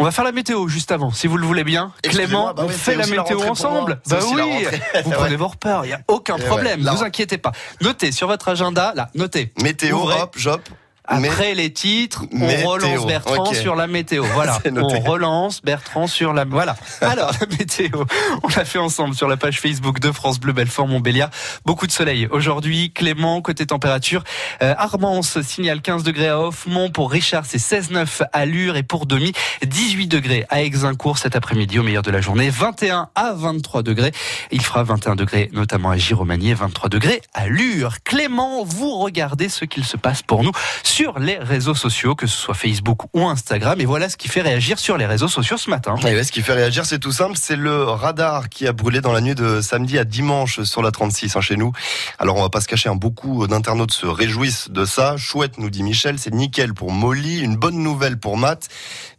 On va faire la météo juste avant, si vous le voulez bien. Clément, bah on fait la météo ensemble. Bah oui, vous prenez vos repères, il n'y a aucun problème. ouais, Ne vous inquiétez pas. Notez sur votre agenda, là, notez. Météo, hop, jop. Après les titres, on Météo, relance Bertrand sur la météo. Voilà, on relance Bertrand sur la. Voilà. Alors la météo, on l'a fait ensemble sur la page Facebook de France Bleu Belfort Montbéliard. Beaucoup de soleil aujourd'hui. Clément côté température. Euh, Armance signale 15 degrés à Offmont. Pour Richard, c'est 16,9 à Lure et pour Demi, 18 degrés à Exincourt cet après-midi au meilleur de la journée. 21 à 23 degrés. Il fera 21 degrés notamment à Giromagny et 23 degrés à Lure. Clément, vous regardez ce qu'il se passe pour nous sur les réseaux sociaux, que ce soit Facebook ou Instagram. Et voilà ce qui fait réagir sur les réseaux sociaux ce matin. Ce qui fait réagir, c'est tout simple, c'est le radar qui a brûlé dans la nuit de samedi à dimanche sur la 36 hein, chez nous. Alors on va pas se cacher, hein, beaucoup d'internautes se réjouissent de ça. Chouette, nous dit Michel, c'est nickel pour Molly, une bonne nouvelle pour Matt.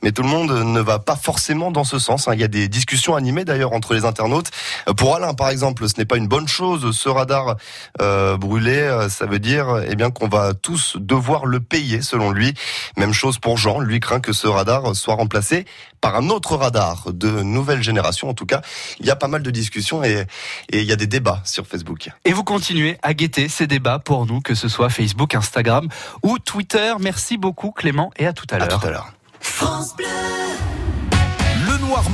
Mais tout le monde ne va pas forcément dans ce sens. hein. Il y a des discussions animées d'ailleurs entre les internautes. Euh, Pour Alain, par exemple, ce n'est pas une bonne chose. Ce radar euh, brûlé, euh, ça veut dire eh bien qu'on va tous devoir le payer, selon lui. Même chose pour Jean. Lui craint que ce radar soit remplacé par un autre radar de nouvelle génération. En tout cas, il y a pas mal de discussions et, et il y a des débats sur Facebook. Et vous continuez à guetter ces débats pour nous, que ce soit Facebook, Instagram ou Twitter. Merci beaucoup Clément et à tout à À l'heure. tout à l'heure. Le Noirmont